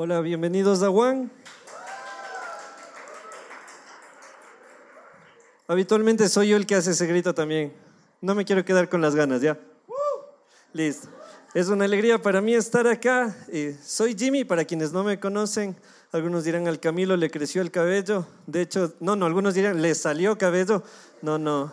Hola, bienvenidos a Juan. Habitualmente soy yo el que hace ese grito también. No me quiero quedar con las ganas, ¿ya? Listo. Es una alegría para mí estar acá. Eh, soy Jimmy, para quienes no me conocen. Algunos dirán al Camilo le creció el cabello. De hecho, no, no, algunos dirán le salió cabello. No, no,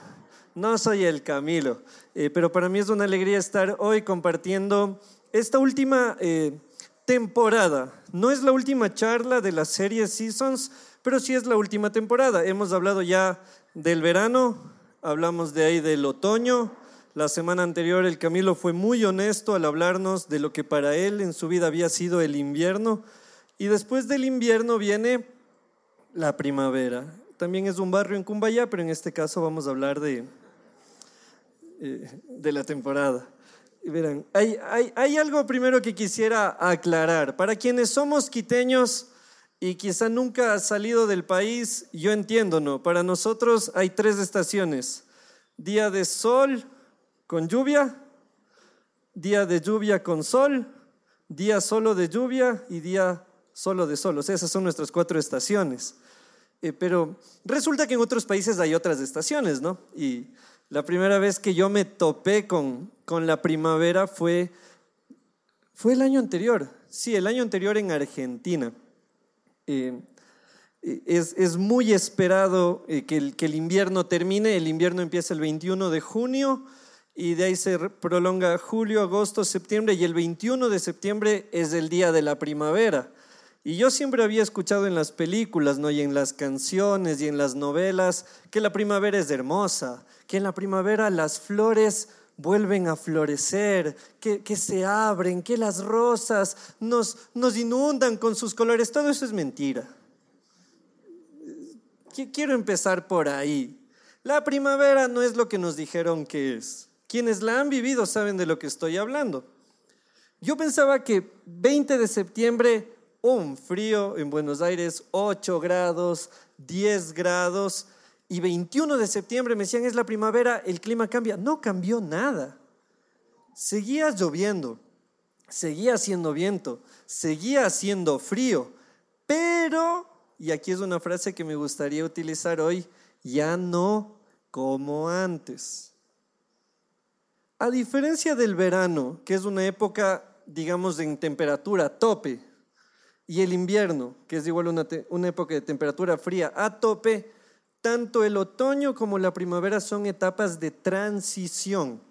no soy el Camilo. Eh, pero para mí es una alegría estar hoy compartiendo esta última eh, temporada. No es la última charla de la serie Seasons, pero sí es la última temporada. Hemos hablado ya del verano, hablamos de ahí del otoño. La semana anterior el Camilo fue muy honesto al hablarnos de lo que para él en su vida había sido el invierno. Y después del invierno viene la primavera. También es un barrio en Cumbaya, pero en este caso vamos a hablar de, eh, de la temporada. Verán, hay, hay, algo primero que quisiera aclarar. Para quienes somos quiteños y quizá nunca ha salido del país, yo entiendo, ¿no? Para nosotros hay tres estaciones. Día de sol con lluvia, día de lluvia con sol, día solo de lluvia y día solo de sol. O sea, esas son nuestras cuatro estaciones. Eh, pero resulta que en otros países hay otras estaciones, ¿no? Y la primera vez que yo me topé con, con la primavera fue, fue el año anterior. Sí, el año anterior en Argentina. Eh, es, es, muy esperado eh, que, el, que, el, invierno termine. El invierno empieza el 21 de junio y de ahí se prolonga julio, agosto, septiembre y el 21 de septiembre es el día de la primavera. Y yo siempre había escuchado en las películas, ¿no? y en las canciones y en las novelas que la primavera es hermosa, que en la primavera las flores vuelven a florecer, que, que se abren, que las rosas nos, nos inundan con sus colores. Todo eso es mentira. Quiero empezar por ahí. La primavera no es lo que nos dijeron que es. Quienes la han vivido saben de lo que estoy hablando. Yo pensaba que 20 de septiembre un frío en Buenos Aires, 8 grados, 10 grados, y 21 de septiembre me decían es la primavera, el clima cambia. No cambió nada. Seguía lloviendo, seguía haciendo viento, seguía haciendo frío, pero, y aquí es una frase que me gustaría utilizar hoy, ya no como antes. A diferencia del verano, que es una época, digamos, en temperatura tope, y el invierno, que es igual una, una época de temperatura fría a tope, tanto el otoño como la primavera son etapas de transición.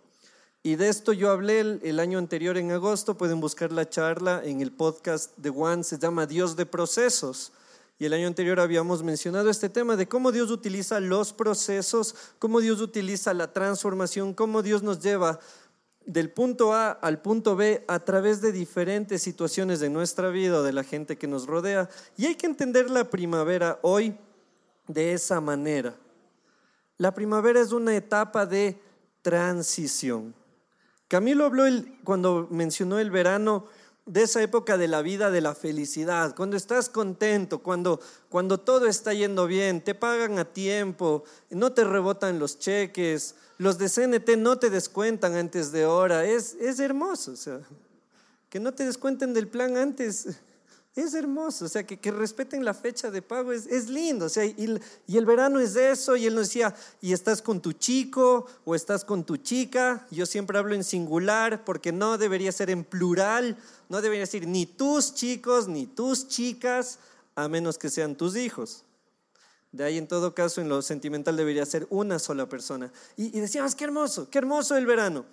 Y de esto yo hablé el, año anterior en agosto, pueden buscar la charla en el podcast de Juan, se llama Dios de procesos. Y el año anterior habíamos mencionado este tema de cómo Dios utiliza los procesos, cómo Dios utiliza la transformación, cómo Dios nos lleva del punto A al punto B a través de diferentes situaciones de nuestra vida o de la gente que nos rodea. Y hay que entender la primavera hoy de esa manera. La primavera es una etapa de transición. Camilo habló cuando mencionó el verano de esa época de la vida de la felicidad, cuando estás contento, cuando, cuando todo está yendo bien, te pagan a tiempo, no te rebotan los cheques, los de CNT no te descuentan antes de hora, es, es hermoso, o sea, que no te descuenten del plan antes, es hermoso, o sea, que, que respeten la fecha de pago, es, es lindo, o sea, y, y, el verano es eso, y él nos decía, y estás con tu chico o estás con tu chica, yo siempre hablo en singular porque no debería ser en plural, no debería decir ni tus chicos ni tus chicas, a menos que sean tus hijos. De ahí en todo caso en lo sentimental debería ser una sola persona. Y, decíamos, qué hermoso, qué hermoso el verano.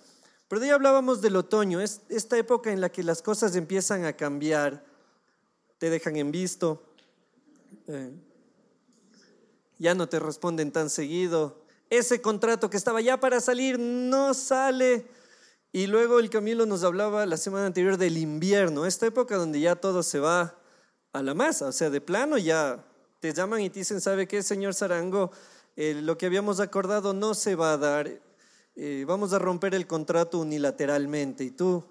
Pero de ahí hablábamos del otoño, es esta época en la que las cosas empiezan a cambiar, te dejan en visto, eh, ya no te responden tan seguido, ese contrato que estaba ya para salir no sale. Y luego el Camilo nos hablaba la semana anterior del invierno, esta época donde ya todo se va a la masa, o sea, de plano ya te llaman y te dicen, ¿sabe qué, señor Zarango? Eh, lo que habíamos acordado no se va a dar, eh, vamos a romper el contrato unilateralmente. Y tú,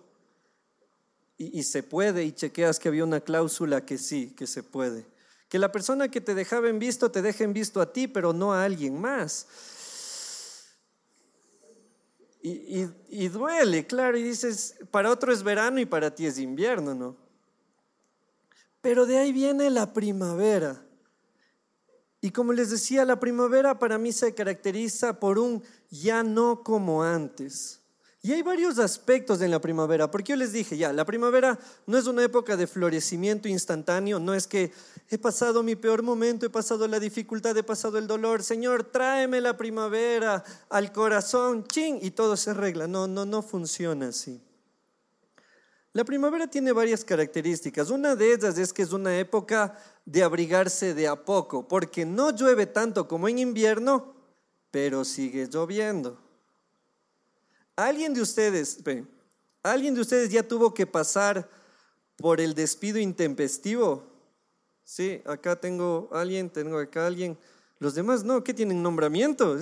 y, se puede, y chequeas que había una cláusula que sí, que se puede. Que la persona que te dejaba en visto te deje en visto a ti, pero no a alguien más. Y, y, y, duele, claro, y dices, para otro es verano y para ti es invierno, ¿no? Pero de ahí viene la primavera. Y como les decía, la primavera para mí se caracteriza por un ya no como antes. Y hay varios aspectos en la primavera, porque yo les dije, ya, la primavera no es una época de florecimiento instantáneo, no es que he pasado mi peor momento, he pasado la dificultad, he pasado el dolor, Señor, tráeme la primavera al corazón, ching, y todo se arregla. No, no, no funciona así. La primavera tiene varias características. Una de ellas es que es una época de abrigarse de a poco, porque no llueve tanto como en invierno, pero sigue lloviendo. ¿Alguien de ustedes, alguien de ustedes ya tuvo que pasar por el despido intempestivo? Sí, acá tengo alguien, tengo acá alguien. Los demás no, ¿qué tienen nombramiento?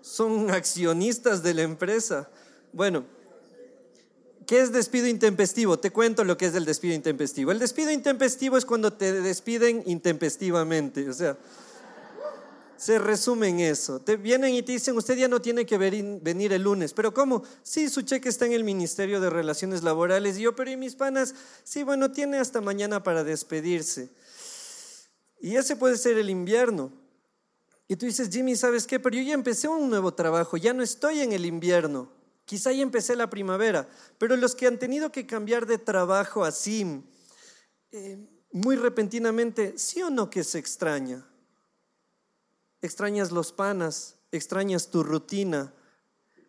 son accionistas de la empresa. Bueno, ¿qué es despido intempestivo? Te cuento lo que es el despido intempestivo. El despido intempestivo es cuando te despiden intempestivamente, o sea, se resume en eso. Te vienen y te dicen, usted ya no tiene que venir el lunes. ¿Pero cómo? Sí, su cheque está en el Ministerio de Relaciones Laborales. Y yo, pero ¿y mis panas? Sí, bueno, tiene hasta mañana para despedirse. Y ese puede ser el invierno. Y tú dices, Jimmy, ¿sabes qué? Pero yo ya empecé un nuevo trabajo, ya no estoy en el invierno. Quizá ya empecé la primavera. Pero los que han tenido que cambiar de trabajo así, eh, muy repentinamente, ¿sí o no que se extraña? Extrañas los panas, extrañas tu rutina,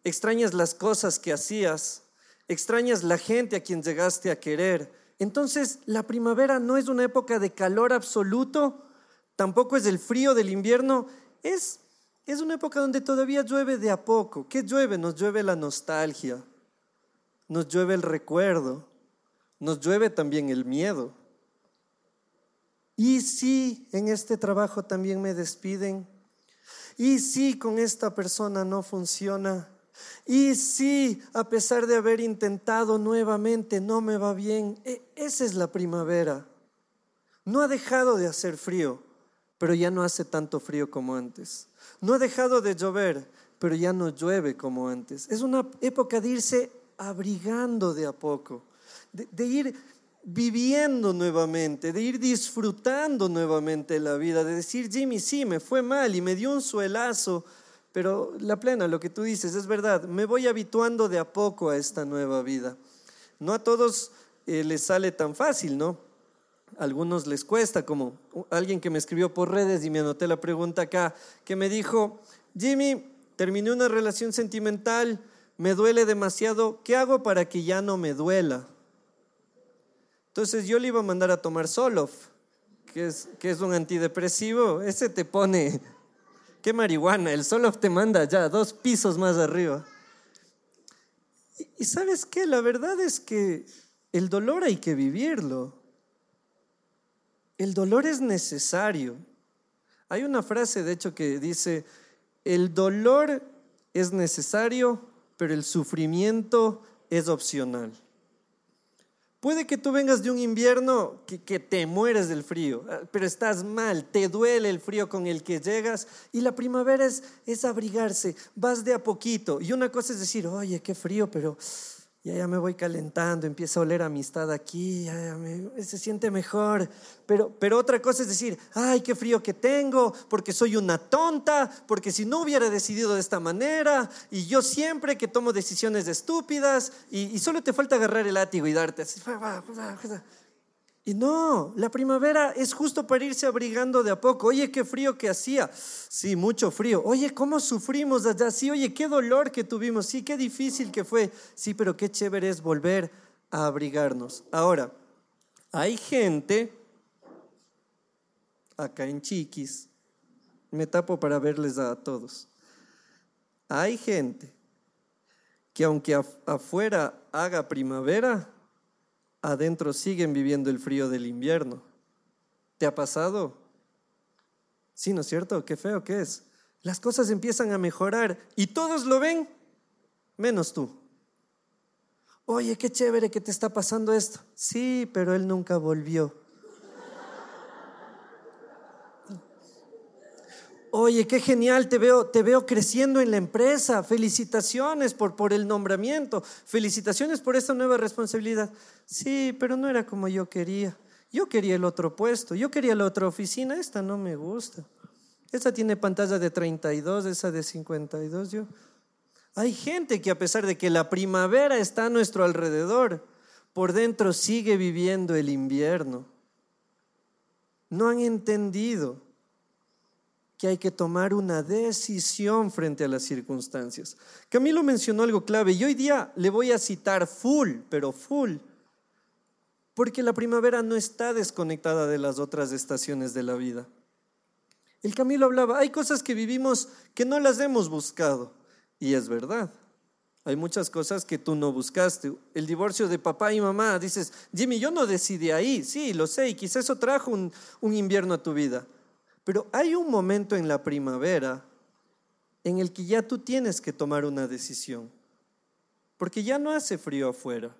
extrañas las cosas que hacías, extrañas la gente a quien llegaste a querer. Entonces, la primavera no es una época de calor absoluto, tampoco es el frío del invierno, es, es una época donde todavía llueve de a poco. ¿Qué llueve? Nos llueve la nostalgia, nos llueve el recuerdo, nos llueve también el miedo. Y si en este trabajo también me despiden, y si con esta persona no funciona, y si a pesar de haber intentado nuevamente no me va bien, e, esa es la primavera. No ha dejado de hacer frío, pero ya no hace tanto frío como antes. No ha dejado de llover, pero ya no llueve como antes. Es una época de irse abrigando de a poco, de, de ir viviendo nuevamente, de ir disfrutando nuevamente la vida, de decir, Jimmy, sí, me fue mal y me dio un suelazo, pero la plena, lo que tú dices, es verdad, me voy habituando de a poco a esta nueva vida. No a todos eh, les sale tan fácil, ¿no? A algunos les cuesta, como alguien que me escribió por redes y me anoté la pregunta acá, que me dijo, Jimmy, terminé una relación sentimental, me duele demasiado, ¿qué hago para que ya no me duela? Entonces yo le iba a mandar a tomar Solof, que es, que es un antidepresivo. Ese te pone, qué marihuana, el Solof te manda ya dos pisos más arriba. Y, y sabes qué, la verdad es que el dolor hay que vivirlo. El dolor es necesario. Hay una frase, de hecho, que dice, el dolor es necesario, pero el sufrimiento es opcional. Puede que tú vengas de un invierno que, te mueres del frío, ah, pero estás mal, te duele el frío con el que llegas y la primavera es, es abrigarse, vas de a poquito. Y una cosa es decir, oye, qué frío, pero ya, ya me voy calentando, empieza a oler amistad aquí, se siente mejor. Pero, pero otra cosa es decir, ay, qué frío que tengo, porque soy una tonta, porque si no hubiera decidido de esta manera, y yo siempre que tomo decisiones estúpidas, y, y solo te falta agarrar el látigo y darte. Y no, la primavera es justo para irse abrigando de a poco. Oye, qué frío que hacía. Sí, mucho frío. Oye, cómo sufrimos allá. Sí, oye, qué dolor que tuvimos. Sí, qué difícil que fue. Sí, pero qué chévere es volver a abrigarnos. Ahora, hay gente, acá en Chiquis, me tapo para verles a todos. Hay gente que aunque afuera haga primavera, adentro siguen viviendo el frío del invierno. ¿Te ha pasado? Sí, ¿no es cierto? Qué feo que es. Las cosas empiezan a mejorar y todos lo ven, menos tú. Oye, qué chévere que te está pasando esto. Sí, pero él nunca volvió. Oye, qué genial, te veo, te veo creciendo en la empresa. Felicitaciones por, por el nombramiento. Felicitaciones por esta nueva responsabilidad. Sí, pero no era como yo quería. Yo quería el otro puesto, yo quería la otra oficina, esta no me gusta. Esta tiene pantalla de 32, esa de 52. Yo. Hay gente que a pesar de que la primavera está a nuestro alrededor, por dentro sigue viviendo el invierno. No han entendido que hay que tomar una decisión frente a las circunstancias. Camilo mencionó algo clave y hoy día le voy a citar full, pero full porque la primavera no está desconectada de las otras estaciones de la vida. El Camilo hablaba, hay cosas que vivimos que no las hemos buscado, y es verdad. Hay muchas cosas que tú no buscaste. El divorcio de papá y mamá, dices, Jimmy, yo no decidí ahí, sí, lo sé, y quizás eso trajo un, un invierno a tu vida. Pero hay un momento en la primavera en el que ya tú tienes que tomar una decisión, porque ya no hace frío afuera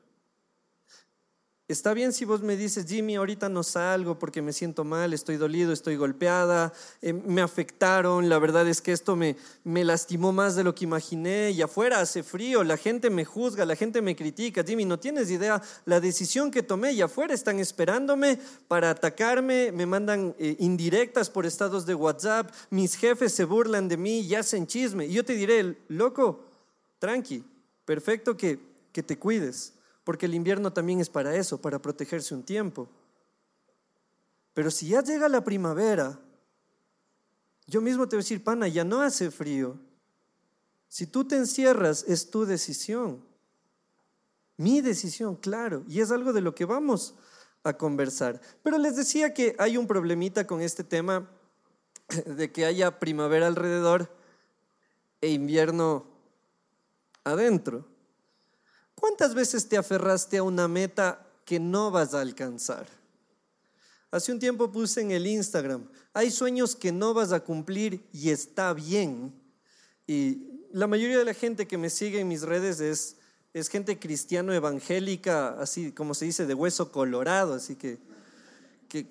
Está bien si vos me dices, Jimmy, ahorita no salgo porque me siento mal, estoy dolido, estoy golpeada, eh, me afectaron, la verdad es que esto me, me lastimó más de lo que imaginé y afuera hace frío, la gente me juzga, la gente me critica. Jimmy, no tienes idea la decisión que tomé y afuera están esperándome para atacarme, me mandan eh, indirectas por estados de WhatsApp, mis jefes se burlan de mí y hacen chisme. Y yo te diré, loco, tranqui, perfecto que, que te cuides porque el invierno también es para eso, para protegerse un tiempo. Pero si ya llega la primavera, yo mismo te voy a decir, pana, ya no hace frío. Si tú te encierras, es tu decisión. Mi decisión, claro. Y es algo de lo que vamos a conversar. Pero les decía que hay un problemita con este tema de que haya primavera alrededor e invierno adentro. ¿Cuántas veces te aferraste a una meta que no vas a alcanzar? Hace un tiempo puse en el Instagram, hay sueños que no vas a cumplir y está bien. Y la mayoría de la gente que me sigue en mis redes es, es gente cristiano evangélica, así como se dice, de hueso colorado, así que, que,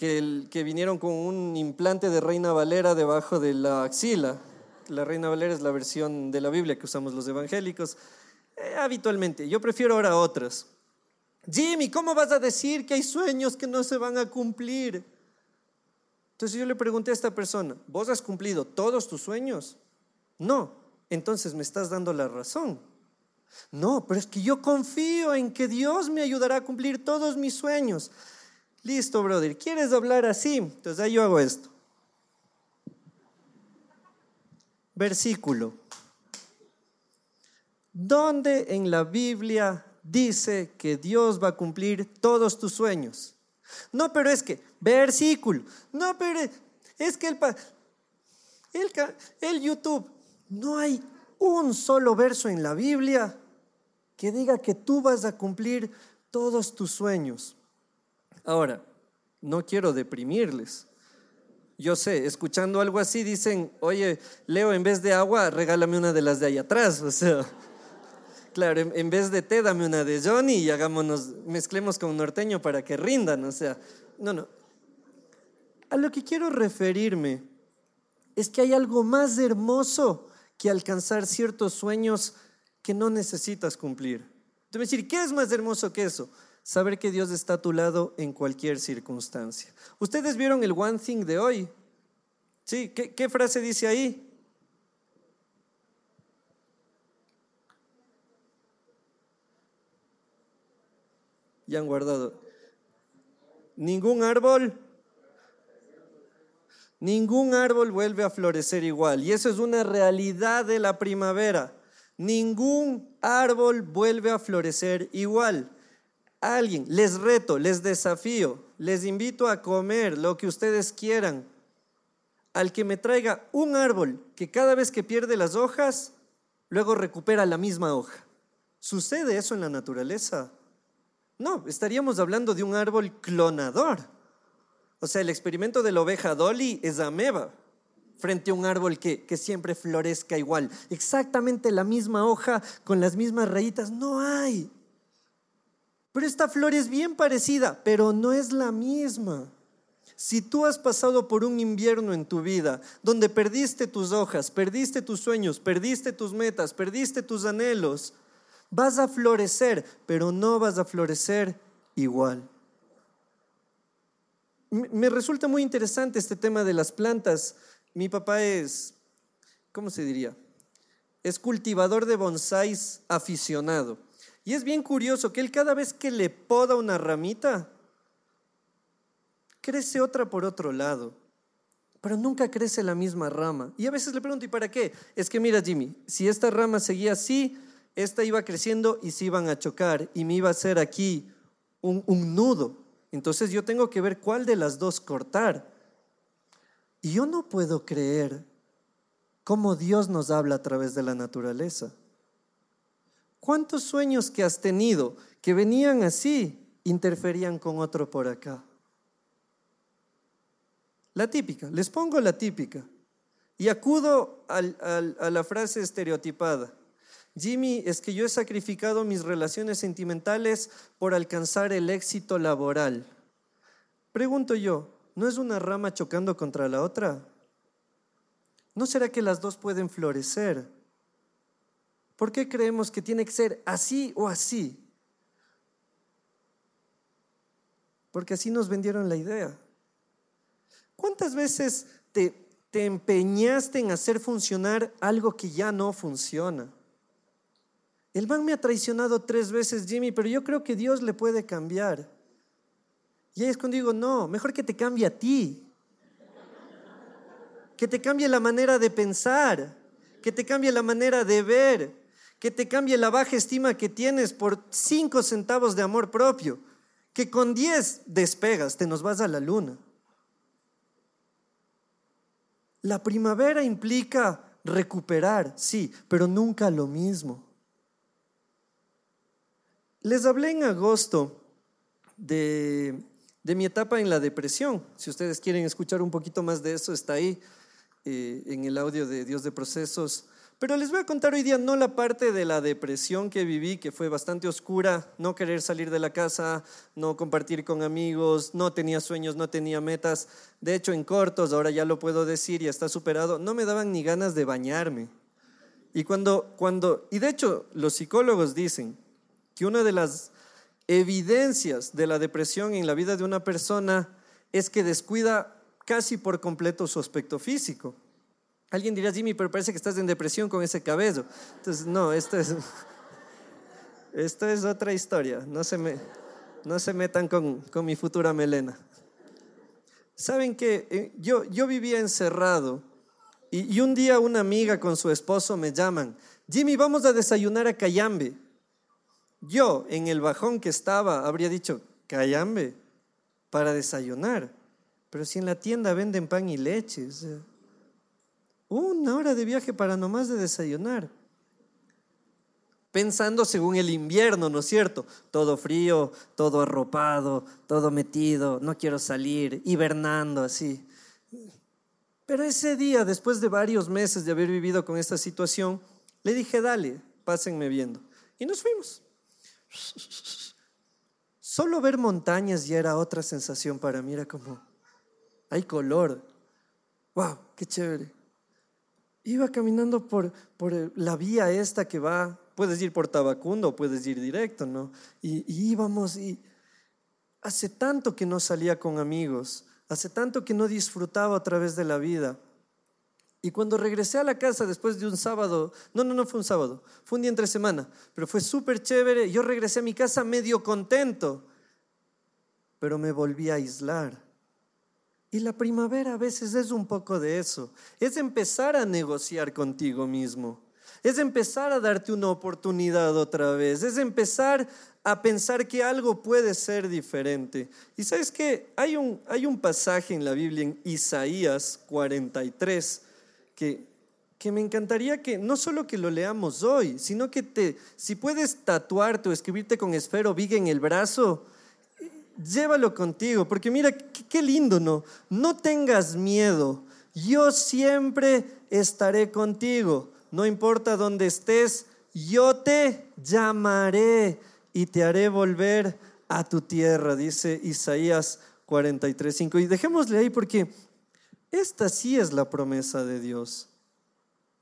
que vinieron con un implante de Reina Valera debajo de la axila. La Reina Valera es la versión de la Biblia que usamos los evangélicos. Eh, habitualmente. Yo prefiero ahora otros. Jimmy, ¿cómo vas a decir que hay sueños que no se van a cumplir? Entonces yo le pregunté a esta persona, ¿vos has cumplido todos tus sueños? No, entonces me estás dando la razón. No, pero es que yo confío en que Dios me ayudará a cumplir todos mis sueños. Listo, brother, ¿quieres hablar así? Entonces ahí yo hago esto. Versículo. ¿Dónde en la Biblia dice que Dios va a cumplir todos tus sueños? No, pero es que, versículo, no, pero es que el, el, YouTube, no hay un solo verso en la Biblia que diga que tú vas a cumplir todos tus sueños. Ahora, no quiero deprimirles. Yo sé, escuchando algo así dicen, oye, Leo, en vez de agua, regálame una de las de ahí atrás. O sea, Claro, en, vez de té, dame una de Johnny y hagámonos, mezclemos con un norteño para que rindan. O sea, no, no. A lo que quiero referirme es que hay algo más hermoso que alcanzar ciertos sueños que no necesitas cumplir. Te voy a decir, ¿qué es más hermoso que eso? Saber que Dios está a tu lado en cualquier circunstancia. ¿Ustedes vieron el One Thing de hoy? Sí, ¿qué, qué frase dice ahí? Ya han guardado. Ningún árbol, ningún árbol vuelve a florecer igual. Y eso es una realidad de la primavera. Ningún árbol vuelve a florecer igual. Alguien, les reto, les desafío, les invito a comer lo que ustedes quieran. Al que me traiga un árbol que cada vez que pierde las hojas, luego recupera la misma hoja. ¿Sucede eso en la naturaleza? No, estaríamos hablando de un árbol clonador. O sea, el experimento de la oveja Dolly es ameba frente a un árbol que, que, siempre florezca igual. Exactamente la misma hoja con las mismas rayitas. No hay. Pero esta flor es bien parecida, pero no es la misma. Si tú has pasado por un invierno en tu vida donde perdiste tus hojas, perdiste tus sueños, perdiste tus metas, perdiste tus anhelos, Vas a florecer, pero no vas a florecer igual. me resulta muy interesante este tema de las plantas. Mi papá es, ¿cómo se diría? Es cultivador de bonsáis aficionado. Y es bien curioso que él cada vez que le poda una ramita, crece otra por otro lado, pero nunca crece la misma rama. Y a veces le pregunto, ¿y para qué? Es que mira, Jimmy, si esta rama seguía así, esta iba creciendo y se iban a chocar y me iba a hacer aquí un, un nudo. Entonces yo tengo que ver cuál de las dos cortar. Y yo no puedo creer cómo Dios nos habla a través de la naturaleza. ¿Cuántos sueños que has tenido que venían así interferían con otro por acá? La típica, les pongo la típica. Y acudo a la frase estereotipada. Jimmy, es que yo he sacrificado mis relaciones sentimentales por alcanzar el éxito laboral. Pregunto yo, ¿no es una rama chocando contra la otra? ¿No será que las dos pueden florecer? ¿Por qué creemos que tiene que ser así o así? Porque así nos vendieron la idea. ¿Cuántas veces te, te empeñaste en hacer funcionar algo que ya no funciona? El man me ha traicionado tres veces, Jimmy, pero yo creo que Dios le puede cambiar. Y ahí es cuando digo, no, mejor que te cambie a ti. Que te cambie la manera de pensar, que te cambie la manera de ver, que te cambie la baja estima que tienes por cinco centavos de amor propio, que con diez despegas, te nos vas a la luna. La primavera implica recuperar, sí, pero nunca lo mismo. Les hablé en agosto de, mi etapa en la depresión. Si ustedes quieren escuchar un poquito más de eso, está ahí eh, en el audio de Dios de Procesos. Pero les voy a contar hoy día no la parte de la depresión que viví, que fue bastante oscura, no querer salir de la casa, no compartir con amigos, no tenía sueños, no tenía metas. De hecho, en cortos, ahora ya lo puedo decir y está superado, no me daban ni ganas de bañarme. Y cuando, cuando, y de hecho, los psicólogos dicen que una de las evidencias de la depresión en la vida de una persona es que descuida casi por completo su aspecto físico. Alguien dirá, Jimmy, pero parece que estás en depresión con ese cabello. Entonces, no, esto es, esto es otra historia. No se, me, no se metan con, con mi futura melena. Saben que eh, yo, yo vivía encerrado y, y, un día una amiga con su esposo me llaman, Jimmy, vamos a desayunar a Cayambe. Yo, en el bajón que estaba, habría dicho, Cayambe, para desayunar. Pero si en la tienda venden pan y leche. Una hora de viaje para nomás de desayunar. Pensando según el invierno, ¿no es cierto? Todo frío, todo arropado, todo metido, no quiero salir, hibernando así. Pero ese día, después de varios meses de haber vivido con esta situación, le dije, dale, pásenme viendo. Y nos fuimos. Solo ver montañas ya era otra sensación para mí, era como, hay color. ¡Wow! ¡Qué chévere! Iba caminando por, por la vía esta que va, puedes ir por Tabacundo puedes ir directo, ¿no? Y, y íbamos y hace tanto que no salía con amigos, hace tanto que no disfrutaba a través de la vida. Y cuando regresé a la casa después de un sábado, no, no, no fue un sábado, fue un día entre semana, pero fue súper chévere, yo regresé a mi casa medio contento, pero me volví a aislar. Y la primavera a veces es un poco de eso. Es empezar a negociar contigo mismo. Es empezar a darte una oportunidad otra vez. Es empezar a pensar que algo puede ser diferente. Y sabes que hay un, hay un pasaje en la Biblia, en Isaías 43, que, me encantaría que no solo que lo leamos hoy, sino que te, si puedes tatuarte o escribirte con esfero viga en el brazo, llévalo contigo, porque mira, qué, lindo, ¿no? No tengas miedo, yo siempre estaré contigo, no importa dónde estés, yo te llamaré y te haré volver a tu tierra, dice Isaías 43.5. Y dejémosle ahí porque esta sí es la promesa de Dios.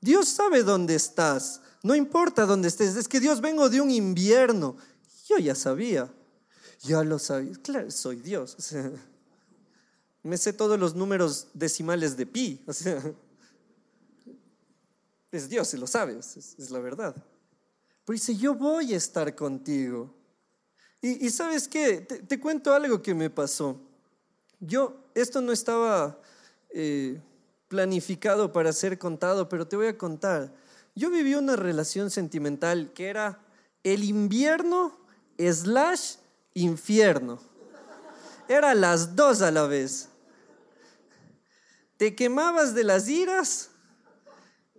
Dios sabe dónde estás, no importa dónde estés, es que Dios vengo de un invierno. Yo ya sabía, ya lo sabía. Claro, soy Dios. me sé todos los números decimales de pi. Es Dios, se lo sabes, es, la verdad. Pero dice, yo voy a estar contigo. Y, sabes qué, te, cuento algo que me pasó. Yo, esto no estaba eh, planificado para ser contado, pero te voy a contar. Yo viví una relación sentimental que era el invierno slash infierno. Era las dos a la vez. Te quemabas de las iras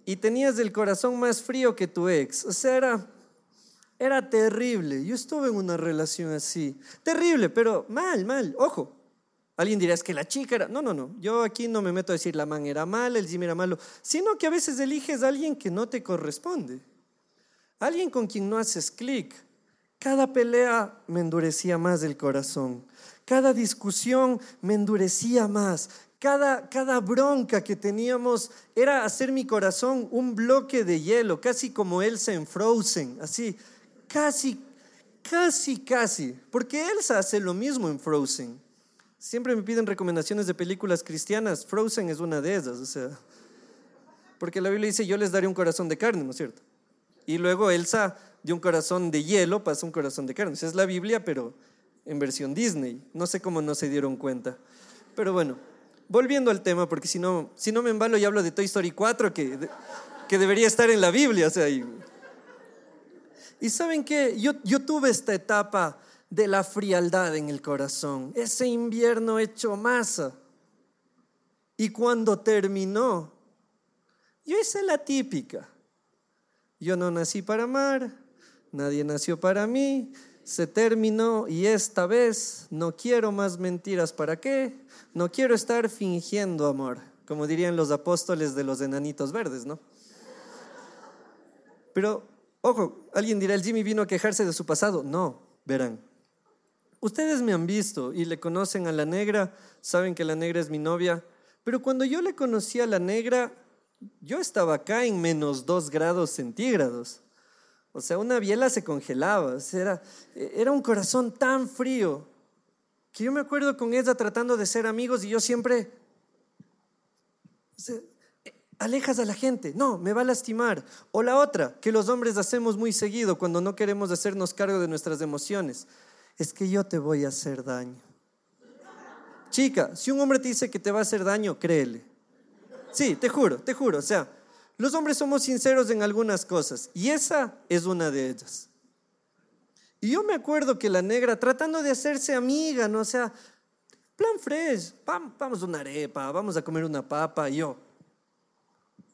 y tenías el corazón más frío que tu ex. O sea, era, era terrible. Yo estuve en una relación así. Terrible, pero mal, mal. Ojo. Alguien dirá, que la chica era... No, no, no. Yo aquí no me meto a decir la man era mala, el Jim era malo, sino que a veces eliges a alguien que no te corresponde. Alguien con quien no haces clic. Cada pelea me endurecía más el corazón. Cada discusión me endurecía más. Cada, cada bronca que teníamos era hacer mi corazón un bloque de hielo, casi como Elsa en Frozen, así, casi, casi, casi, porque Elsa hace lo mismo en Frozen. Siempre me piden recomendaciones de películas cristianas, Frozen es una de esas, o sea, porque la Biblia dice, yo les daré un corazón de carne, ¿no es cierto? Y luego Elsa de un corazón de hielo pasa un corazón de carne. Esa es la Biblia, pero en versión Disney. No sé cómo no se dieron cuenta. Pero bueno, volviendo al tema, porque si no, si no me embalo y hablo de Toy Story 4, que, que debería estar en la Biblia. O sea, y, saben que yo, yo tuve esta etapa de la frialdad en el corazón, ese invierno hecho masa. Y cuando terminó, yo hice la típica. Yo no nací para amar, nadie nació para mí, se terminó y esta vez no quiero más mentiras. ¿Para qué? No quiero estar fingiendo amor, como dirían los apóstoles de los enanitos verdes, ¿no? Pero, ojo, alguien dirá, el Jimmy vino a quejarse de su pasado. No, verán. Ustedes me han visto y le conocen a la negra, saben que la negra es mi novia, pero cuando yo le conocí a la negra, yo estaba acá en menos dos grados centígrados. O sea, una biela se congelaba. era, era un corazón tan frío que yo me acuerdo con ella tratando de ser amigos y yo siempre, alejas a la gente, no, me va a lastimar. O la otra, que los hombres hacemos muy seguido cuando no queremos hacernos cargo de nuestras emociones, es que yo te voy a hacer daño. Chica, si un hombre te dice que te va a hacer daño, créele. Sí, te juro, te juro. O sea, los hombres somos sinceros en algunas cosas y esa es una de ellas. Y yo me acuerdo que la negra, tratando de hacerse amiga, ¿no? O sea, plan fresh, vamos a una arepa, vamos a comer una papa, y yo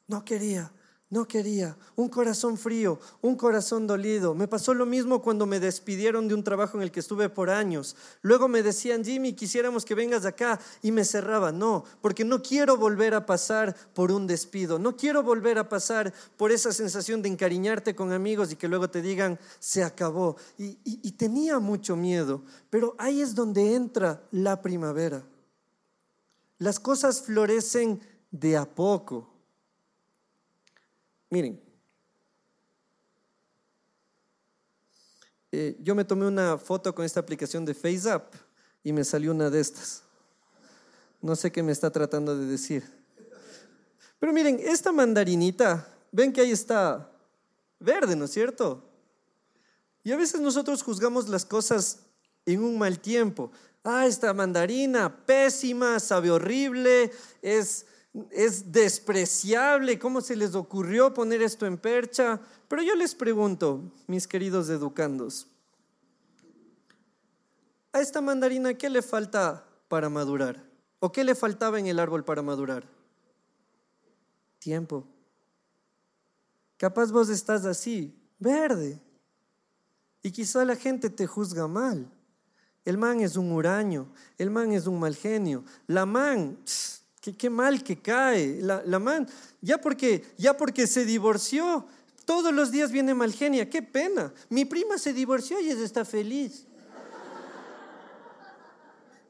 no quería. No quería, un corazón frío, un corazón dolido. Me pasó lo mismo cuando me despidieron de un trabajo en el que estuve por años. Luego me decían, Jimmy, quisiéramos que vengas acá y me cerraba. No, porque no quiero volver a pasar por un despido. No quiero volver a pasar por esa sensación de encariñarte con amigos y que luego te digan, se acabó. Y, y tenía mucho miedo, pero ahí es donde entra la primavera. Las cosas florecen de a poco. Miren, eh, yo me tomé una foto con esta aplicación de FaceApp y me salió una de estas. No sé qué me está tratando de decir. Pero miren, esta mandarinita, ven que ahí está verde, ¿no es cierto? Y a veces nosotros juzgamos las cosas en un mal tiempo. Ah, esta mandarina, pésima, sabe horrible, es es despreciable, ¿cómo se les ocurrió poner esto en percha? Pero yo les pregunto, mis queridos educandos, a esta mandarina, ¿qué le falta para madurar? ¿O qué le faltaba en el árbol para madurar? Tiempo. Capaz vos estás así, verde. Y quizá la gente te juzga mal. El man es un huraño, el man es un mal genio. La man, Qué, mal que cae. La, la, man, ya porque, ya porque se divorció, todos los días viene mal genia. Qué pena. Mi prima se divorció y ella está feliz.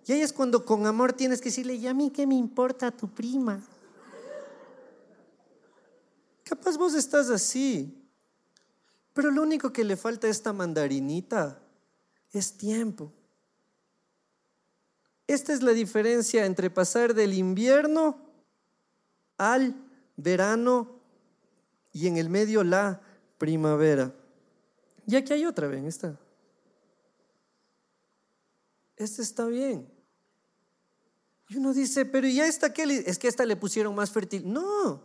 Y ahí es cuando con amor tienes que decirle, ¿y a mí qué me importa tu prima? Capaz vos estás así. Pero lo único que le falta a esta mandarinita es tiempo. Esta es la diferencia entre pasar del invierno al verano y en el medio la primavera. Y aquí hay otra, ven, esta. Esta está bien. Y uno dice, pero ¿y esta qué? Es que esta le pusieron más fértil. No,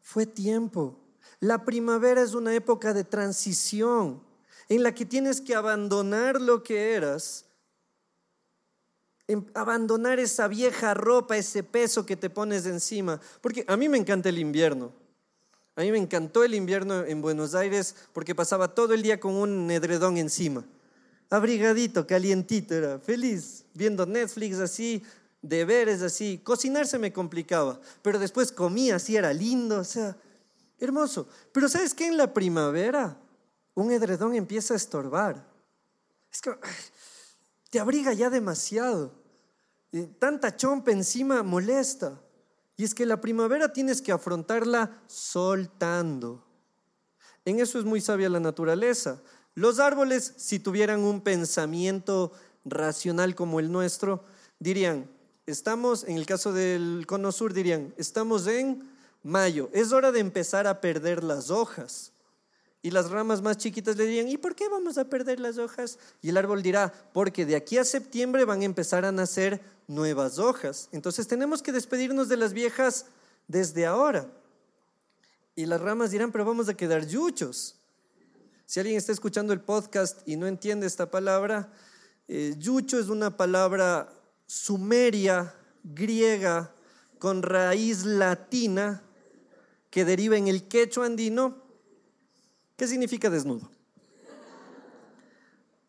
fue tiempo. La primavera es una época de transición en la que tienes que abandonar lo que eras, abandonar esa vieja ropa, ese peso que te pones encima. Porque a mí me encanta el invierno. A mí me encantó el invierno en Buenos Aires porque pasaba todo el día con un edredón encima. Abrigadito, calientito, era feliz, viendo Netflix así, deberes así. Cocinar se me complicaba, pero después comía así, era lindo, o sea, hermoso. Pero ¿sabes qué? En la primavera un edredón empieza a estorbar. Es que te abriga ya demasiado. Tanta chompa encima molesta. Y es que la primavera tienes que afrontarla soltando. En eso es muy sabia la naturaleza. Los árboles, si tuvieran un pensamiento racional como el nuestro, dirían, estamos, en el caso del cono sur, dirían, estamos en mayo, es hora de empezar a perder las hojas. Y las ramas más chiquitas le dirían, ¿y por qué vamos a perder las hojas? Y el árbol dirá, porque de aquí a septiembre van a empezar a nacer nuevas hojas. Entonces tenemos que despedirnos de las viejas desde ahora. Y las ramas dirán, pero vamos a quedar yuchos. Si alguien está escuchando el podcast y no entiende esta palabra, eh, yucho es una palabra sumeria, griega, con raíz latina, que deriva en el quechua andino. ¿Qué significa desnudo?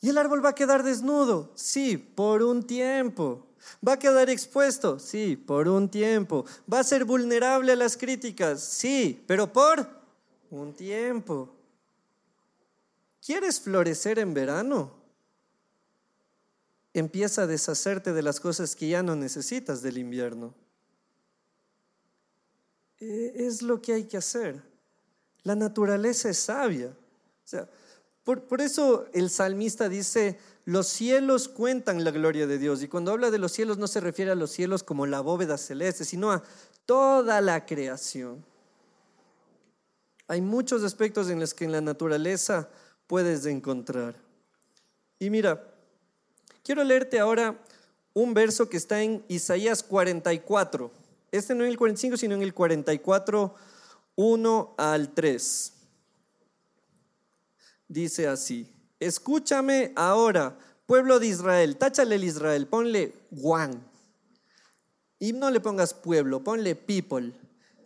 Y el árbol va a quedar desnudo, sí, por un tiempo. Va a quedar expuesto, sí, por un tiempo. Va a ser vulnerable a las críticas, sí, pero por un tiempo. ¿Quieres florecer en verano? Empieza a deshacerte de las cosas que ya no necesitas del invierno. E, es lo que hay que hacer. La naturaleza es sabia. O sea, por, por, eso el salmista dice, los cielos cuentan la gloria de Dios. Y cuando habla de los cielos no se refiere a los cielos como la bóveda celeste, sino a toda la creación. Hay muchos aspectos en los que en la naturaleza puedes encontrar. Y mira, quiero leerte ahora un verso que está en Isaías 44. Este no en el 45, sino en el 44, 1 al 3. Dice así, escúchame ahora, pueblo de Israel, táchale el Israel, ponle one. Y no le pongas pueblo, ponle people.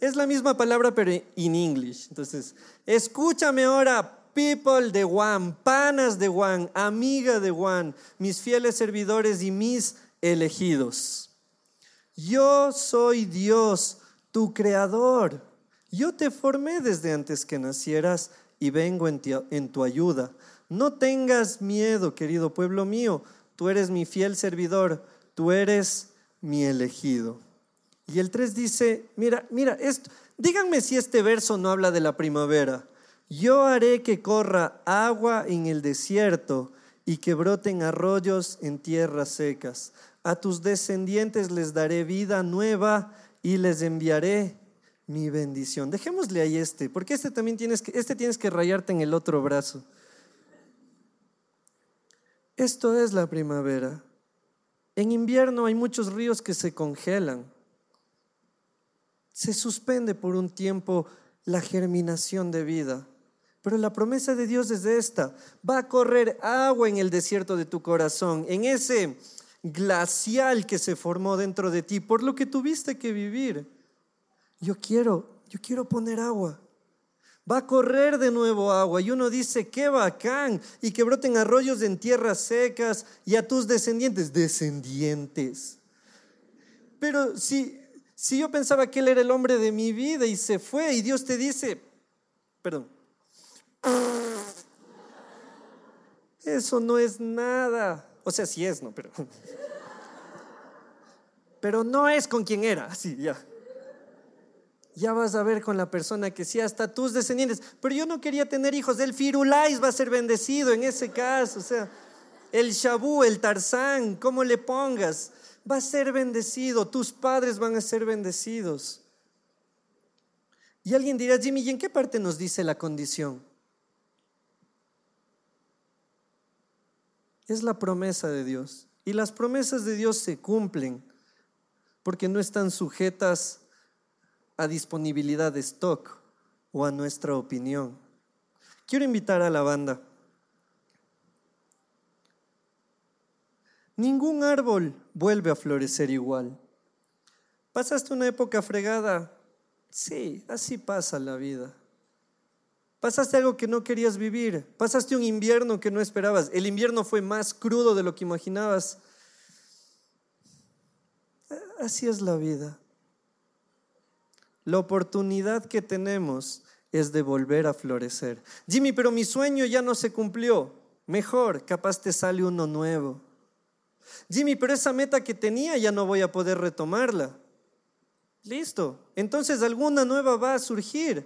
Es la misma palabra, pero en inglés. Entonces, escúchame ahora, people de Juan, panas de Juan, amiga de Juan, mis fieles servidores y mis elegidos. Yo soy Dios, tu creador. Yo te formé desde antes que nacieras y vengo en, tu ayuda. No tengas miedo, querido pueblo mío, tú eres mi fiel servidor, tú eres mi elegido. Y el 3 dice, mira, mira, esto, díganme si este verso no habla de la primavera. Yo haré que corra agua en el desierto y que broten arroyos en tierras secas. A tus descendientes les daré vida nueva y les enviaré mi bendición. Dejémosle ahí este, porque este también tienes que, este tienes que rayarte en el otro brazo. Esto es la primavera. En invierno hay muchos ríos que se congelan. Se suspende por un tiempo la germinación de vida. Pero la promesa de Dios es esta. Va a correr agua en el desierto de tu corazón, en ese glacial que se formó dentro de ti, por lo que tuviste que vivir. Yo quiero, yo quiero poner agua. Va a correr de nuevo agua y uno dice, qué bacán, y que broten arroyos en tierras secas y a tus descendientes, descendientes. Pero si, si yo pensaba que él era el hombre de mi vida y se fue y Dios te dice, perdón, eso no es nada. O sea, sí es, ¿no? Pero, pero no es con quien era. Así, ya. Ya vas a ver con la persona que sí, hasta tus descendientes. Pero yo no quería tener hijos. El Firulais va a ser bendecido en ese caso. O sea, el Shabu, el Tarzán, como le pongas. va a ser bendecido, tus padres van a ser bendecidos. Y alguien dirá, Jimmy, ¿y en qué parte nos dice la condición? Es la promesa de Dios. Y las promesas de Dios se cumplen porque no están sujetas a disponibilidad de stock o a nuestra opinión. Quiero invitar a la banda. Ningún árbol vuelve a florecer igual. ¿Pasaste una época fregada? Sí, así pasa la vida. Pasaste algo que no querías vivir. Pasaste un invierno que no esperabas. El invierno fue más crudo de lo que imaginabas. Así es la vida. La oportunidad que tenemos es de volver a florecer. Jimmy, pero mi sueño ya no se cumplió. Mejor, capaz te sale uno nuevo. Jimmy, pero esa meta que tenía ya no voy a poder retomarla. Listo. Entonces alguna nueva va a surgir.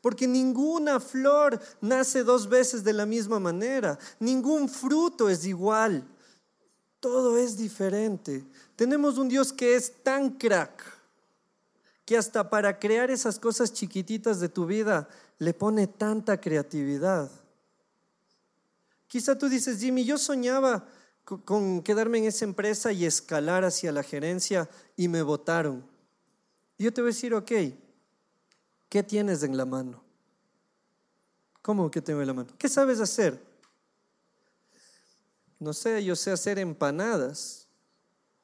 Porque ninguna flor nace dos veces de la misma manera. Ningún fruto es igual. Todo es diferente. Tenemos un Dios que es tan crack que hasta para crear esas cosas chiquititas de tu vida le pone tanta creatividad. Quizá tú dices, Jimmy, yo soñaba con quedarme en esa empresa y escalar hacia la gerencia y me votaron. Yo te voy a decir, ok, ¿Qué tienes en la mano? ¿Cómo que tengo en la mano? ¿Qué sabes hacer? No sé, yo sé hacer empanadas.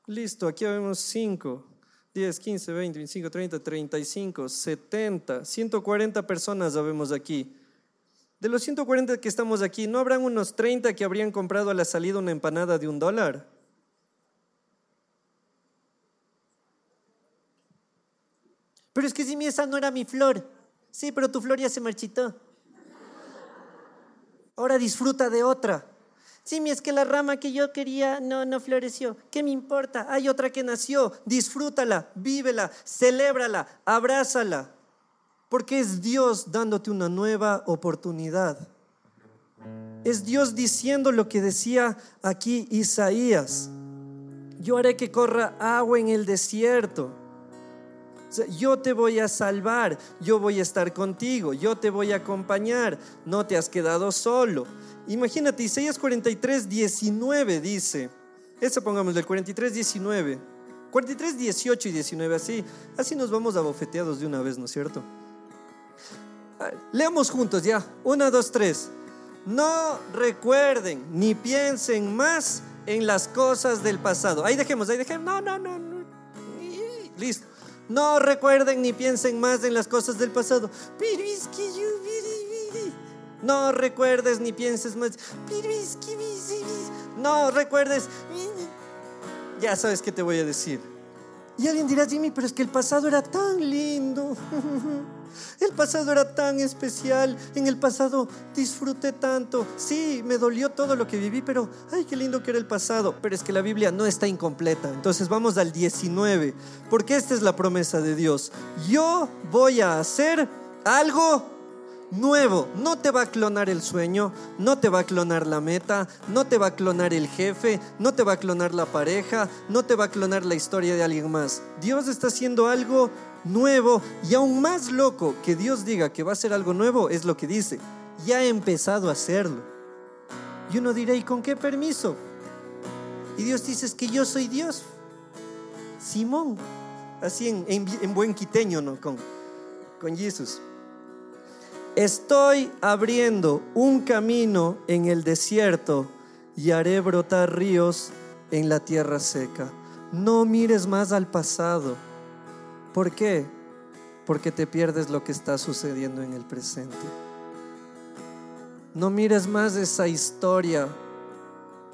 Listo, aquí vemos 5, 10, 15, 20, 25, 30, 35, 70, 140 personas vemos aquí. De los 140 que estamos aquí, ¿no habrán unos 30 que habrían comprado a la salida una empanada de un dólar? Pero es que si mi esa no era mi flor. Sí, pero tu flor ya se marchitó. Ahora disfruta de otra. Sí, es que la rama que yo quería no, no floreció. ¿Qué me importa? Hay otra que nació. Disfrútala, vívela, celébrala, abrázala. Porque es Dios dándote una nueva oportunidad. Es Dios diciendo lo que decía aquí Isaías. Yo haré que corra agua en el desierto yo te voy a salvar, yo voy a estar contigo, yo te voy a acompañar, no te has quedado solo. Imagínate, Isaías 43, 19 dice, eso pongamos del 43, 19, 43, 18 y 19, así, así nos vamos a bofeteados de una vez, ¿no es cierto? Leamos juntos ya, una, dos, tres. No recuerden ni piensen más en las cosas del pasado. Ahí dejemos, ahí dejemos. No, no, no, no. Listo. No recuerden ni piensen más en las cosas del pasado. No recuerdes ni pienses más. No recuerdes. Ya sabes qué te voy a decir. Y alguien dirá, Jimmy, pero es que el pasado era tan lindo. El pasado era tan especial. En el pasado disfruté tanto. Sí, me dolió todo lo que viví, pero ay, qué lindo que era el pasado. Pero es que la Biblia no está incompleta. Entonces vamos al 19. Porque esta es la promesa de Dios. Yo voy a hacer algo nuevo. No te va a clonar el sueño, no te va a clonar la meta, no te va a clonar el jefe, no te va a clonar la pareja, no te va a clonar la historia de alguien más. Dios está haciendo algo nuevo y aún más loco que Dios diga que va a hacer algo nuevo es lo que dice. Ya ha empezado a hacerlo. Y uno dirá, ¿y con qué permiso? Y Dios dice, es que yo soy Dios. Simón, así en, buen quiteño, ¿no? Con, con Jesús. Estoy abriendo un camino en el desierto y haré brotar ríos en la tierra seca. No mires más al pasado. ¿Por qué? Porque te pierdes lo que está sucediendo en el presente. No mires más esa historia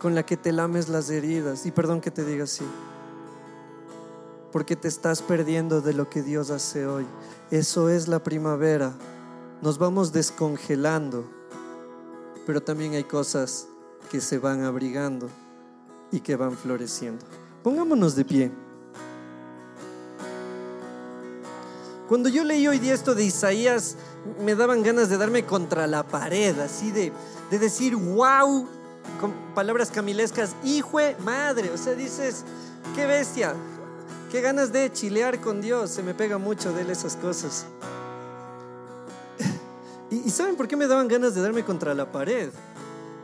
con la que te lames las heridas. Y perdón que te diga así. Porque te estás perdiendo de lo que Dios hace hoy. Eso es la primavera nos vamos descongelando, pero también hay cosas que se van abrigando y que van floreciendo. Pongámonos de pie. Cuando yo leí hoy día esto de Isaías, me daban ganas de darme contra la pared, así de, de decir, wow, con palabras camilescas, hijo, madre, o sea, dices, qué bestia, qué ganas de chilear con Dios, se me pega mucho de él esas cosas. ¿Y, saben por qué me daban ganas de darme contra la pared?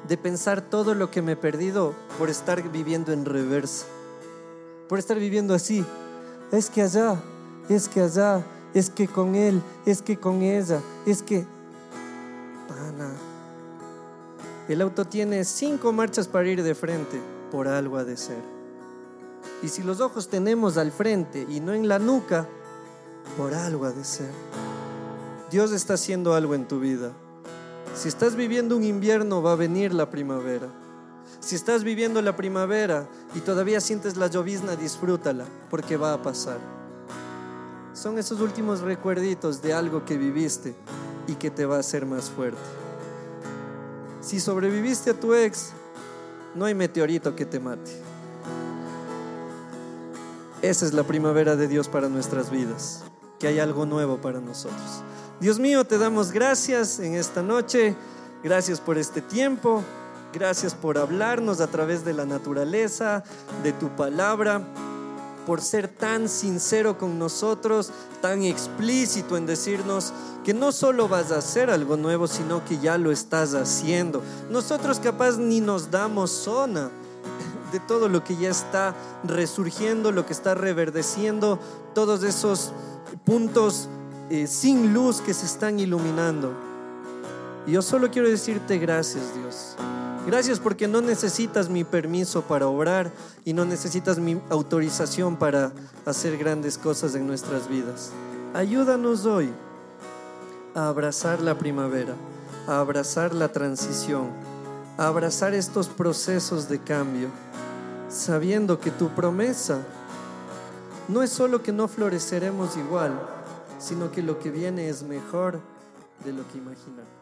De pensar todo lo que me he perdido por estar viviendo en reversa, por estar viviendo así. Es que allá, es que allá, es que con él, es que con ella, es que... Pana. El auto tiene cinco marchas para ir de frente, por algo ha de ser. Y si los ojos tenemos al frente y no en la nuca, por algo ha de ser. Dios está haciendo algo en tu vida. Si estás viviendo un invierno, va a venir la primavera. Si estás viviendo la primavera y todavía sientes la llovizna, disfrútala, porque va a pasar. Son esos últimos recuerditos de algo que viviste y que te va a hacer más fuerte. Si sobreviviste a tu ex, no hay meteorito que te mate. Esa es la primavera de Dios para nuestras vidas, que hay algo nuevo para nosotros. Dios mío, te damos gracias en esta noche, gracias por este tiempo, gracias por hablarnos a través de la naturaleza, de tu palabra, por ser tan sincero con nosotros, tan explícito en decirnos que no solo vas a hacer algo nuevo, sino que ya lo estás haciendo. Nosotros capaz ni nos damos zona de todo lo que ya está resurgiendo, lo que está reverdeciendo, todos esos puntos eh, sin luz que se están iluminando. Y yo solo quiero decirte gracias Dios. Gracias porque no necesitas mi permiso para obrar y no necesitas mi autorización para hacer grandes cosas en nuestras vidas. Ayúdanos hoy a abrazar la primavera, a abrazar la transición, a abrazar estos procesos de cambio, sabiendo que tu promesa no es solo que no floreceremos igual, sino que lo que viene es mejor de lo que imaginamos.